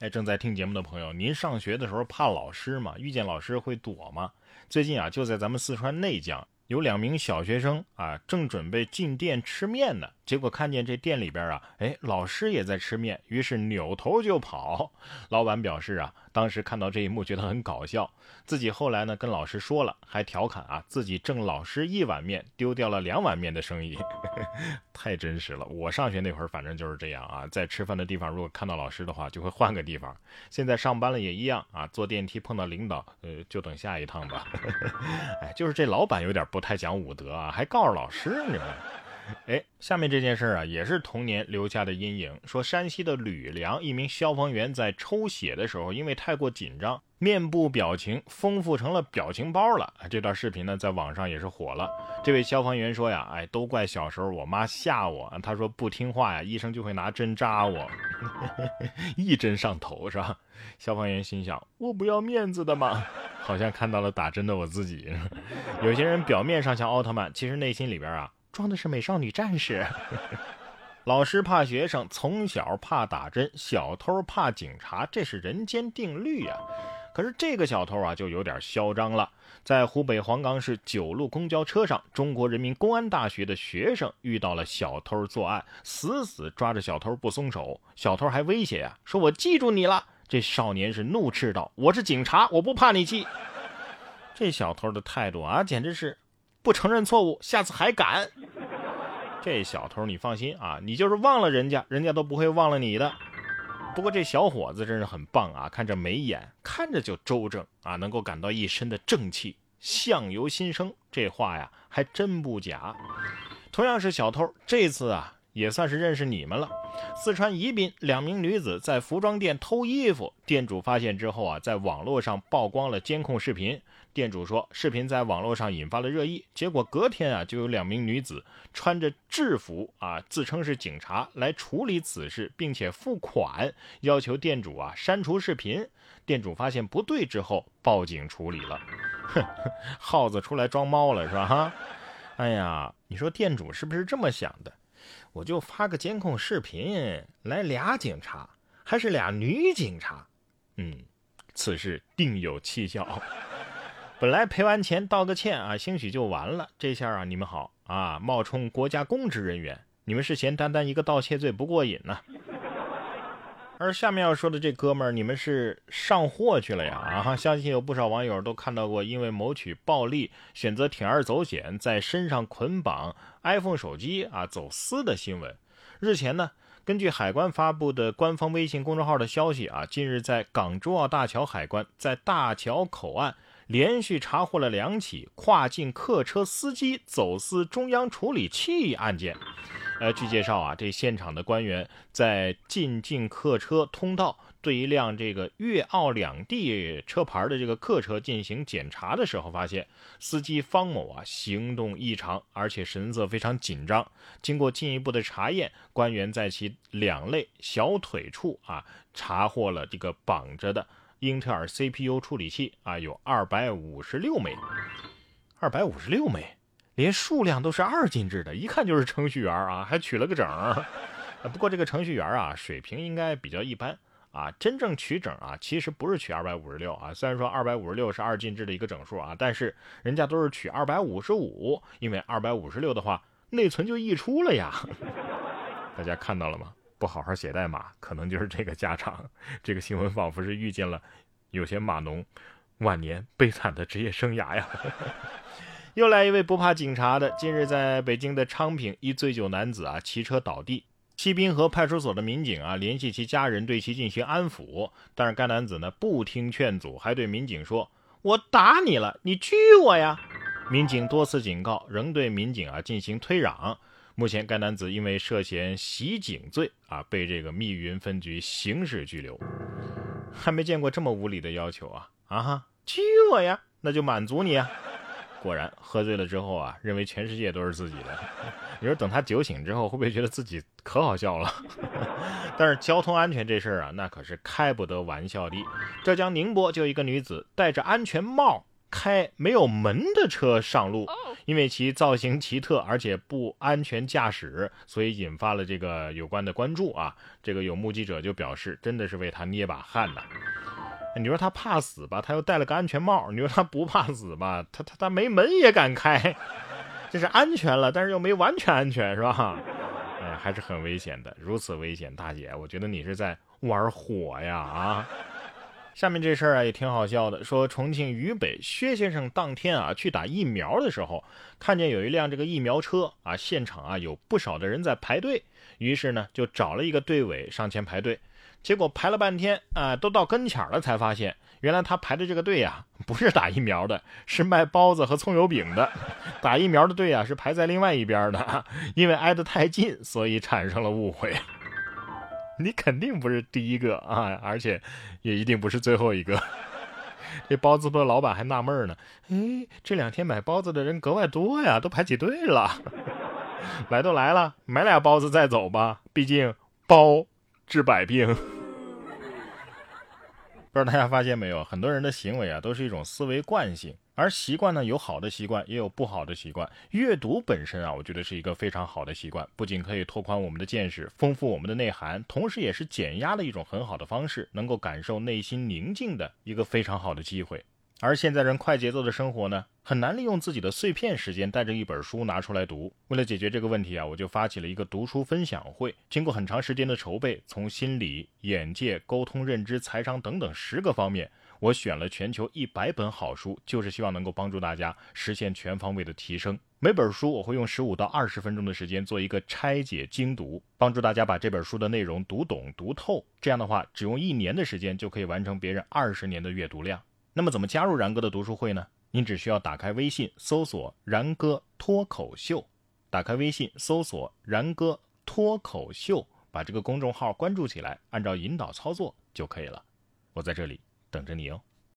哎，正在听节目的朋友，您上学的时候怕老师吗？遇见老师会躲吗？最近啊，就在咱们四川内江。有两名小学生啊，正准备进店吃面呢，结果看见这店里边啊，哎，老师也在吃面，于是扭头就跑。老板表示啊，当时看到这一幕觉得很搞笑，自己后来呢跟老师说了，还调侃啊，自己挣老师一碗面，丢掉了两碗面的生意，太真实了。我上学那会儿反正就是这样啊，在吃饭的地方如果看到老师的话，就会换个地方。现在上班了也一样啊，坐电梯碰到领导，呃，就等下一趟吧。哎，就是这老板有点不。太讲武德啊，还告诉老师你们。哎，下面这件事啊，也是童年留下的阴影。说山西的吕梁一名消防员在抽血的时候，因为太过紧张，面部表情丰富成了表情包了。这段视频呢，在网上也是火了。这位消防员说呀：“哎，都怪小时候我妈吓我，她说不听话呀，医生就会拿针扎我，一针上头是吧？”消防员心想：“我不要面子的嘛。”好像看到了打针的我自己。有些人表面上像奥特曼，其实内心里边啊装的是美少女战士。老师怕学生，从小怕打针，小偷怕警察，这是人间定律呀。可是这个小偷啊就有点嚣张了。在湖北黄冈市九路公交车上，中国人民公安大学的学生遇到了小偷作案，死死抓着小偷不松手。小偷还威胁呀，说我记住你了。这少年是怒斥道：“我是警察，我不怕你记。”这小偷的态度啊，简直是不承认错误，下次还敢。这小偷，你放心啊，你就是忘了人家，人家都不会忘了你的。不过这小伙子真是很棒啊，看着眉眼，看着就周正啊，能够感到一身的正气。相由心生，这话呀还真不假。同样是小偷，这次啊。也算是认识你们了。四川宜宾两名女子在服装店偷衣服，店主发现之后啊，在网络上曝光了监控视频。店主说，视频在网络上引发了热议。结果隔天啊，就有两名女子穿着制服啊，自称是警察来处理此事，并且付款，要求店主啊删除视频。店主发现不对之后，报警处理了。哼，耗子出来装猫了是吧？哈，哎呀，你说店主是不是这么想的？我就发个监控视频来俩警察，还是俩女警察，嗯，此事定有蹊跷。本来赔完钱道个歉啊，兴许就完了。这下啊，你们好啊，冒充国家公职人员，你们是嫌单单一个盗窃罪不过瘾呢？而下面要说的这哥们儿，你们是上货去了呀？啊，相信有不少网友都看到过，因为谋取暴利，选择铤而走险，在身上捆绑 iPhone 手机啊走私的新闻。日前呢，根据海关发布的官方微信公众号的消息啊，近日在港珠澳大桥海关在大桥口岸连续查获了两起跨境客车司机走私中央处理器案件。呃，据介绍啊，这现场的官员在进境客车通道对一辆这个粤澳两地车牌的这个客车进行检查的时候，发现司机方某啊行动异常，而且神色非常紧张。经过进一步的查验，官员在其两肋小腿处啊查获了这个绑着的英特尔 CPU 处理器啊，有二百五十六枚，二百五十六枚。连数量都是二进制的，一看就是程序员啊，还取了个整。不过这个程序员啊，水平应该比较一般啊。真正取整啊，其实不是取二百五十六啊。虽然说二百五十六是二进制的一个整数啊，但是人家都是取二百五十五，因为二百五十六的话，内存就溢出了呀。大家看到了吗？不好好写代码，可能就是这个下场。这个新闻仿佛是遇见了有些码农晚年悲惨的职业生涯呀。又来一位不怕警察的。近日，在北京的昌平，一醉酒男子啊骑车倒地，西滨河派出所的民警啊联系其家人对其进行安抚，但是该男子呢不听劝阻，还对民警说：“我打你了，你拘我呀！”民警多次警告，仍对民警啊进行推攘。目前，该男子因为涉嫌袭警罪啊被这个密云分局刑事拘留。还没见过这么无理的要求啊！啊，拘我呀，那就满足你啊！果然，喝醉了之后啊，认为全世界都是自己的。你说等他酒醒之后，会不会觉得自己可好笑了？但是交通安全这事儿啊，那可是开不得玩笑的。浙江宁波就一个女子戴着安全帽开没有门的车上路，因为其造型奇特，而且不安全驾驶，所以引发了这个有关的关注啊。这个有目击者就表示，真的是为他捏把汗呐。你说他怕死吧，他又戴了个安全帽；你说他不怕死吧，他他他没门也敢开，这是安全了，但是又没完全安全，是吧？哎，还是很危险的。如此危险，大姐，我觉得你是在玩火呀啊！下面这事儿啊也挺好笑的，说重庆渝北薛先生当天啊去打疫苗的时候，看见有一辆这个疫苗车啊，现场啊有不少的人在排队，于是呢就找了一个队尾上前排队，结果排了半天啊，都到跟前了才发现，原来他排的这个队呀不是打疫苗的，是卖包子和葱油饼的，打疫苗的队啊是排在另外一边的，因为挨得太近，所以产生了误会。你肯定不是第一个啊，而且也一定不是最后一个。这包子铺的老板还纳闷呢，哎，这两天买包子的人格外多呀，都排起队了。来都来了，买俩包子再走吧，毕竟包治百病。不知道大家发现没有，很多人的行为啊，都是一种思维惯性。而习惯呢，有好的习惯，也有不好的习惯。阅读本身啊，我觉得是一个非常好的习惯，不仅可以拓宽我们的见识，丰富我们的内涵，同时也是减压的一种很好的方式，能够感受内心宁静的一个非常好的机会。而现在人快节奏的生活呢，很难利用自己的碎片时间带着一本书拿出来读。为了解决这个问题啊，我就发起了一个读书分享会。经过很长时间的筹备，从心理、眼界、沟通、认知、财商等等十个方面，我选了全球一百本好书，就是希望能够帮助大家实现全方位的提升。每本书我会用十五到二十分钟的时间做一个拆解精读，帮助大家把这本书的内容读懂读透。这样的话，只用一年的时间就可以完成别人二十年的阅读量。那么怎么加入然哥的读书会呢？您只需要打开微信搜索“然哥脱口秀”，打开微信搜索“然哥脱口秀”，把这个公众号关注起来，按照引导操作就可以了。我在这里等着你哦。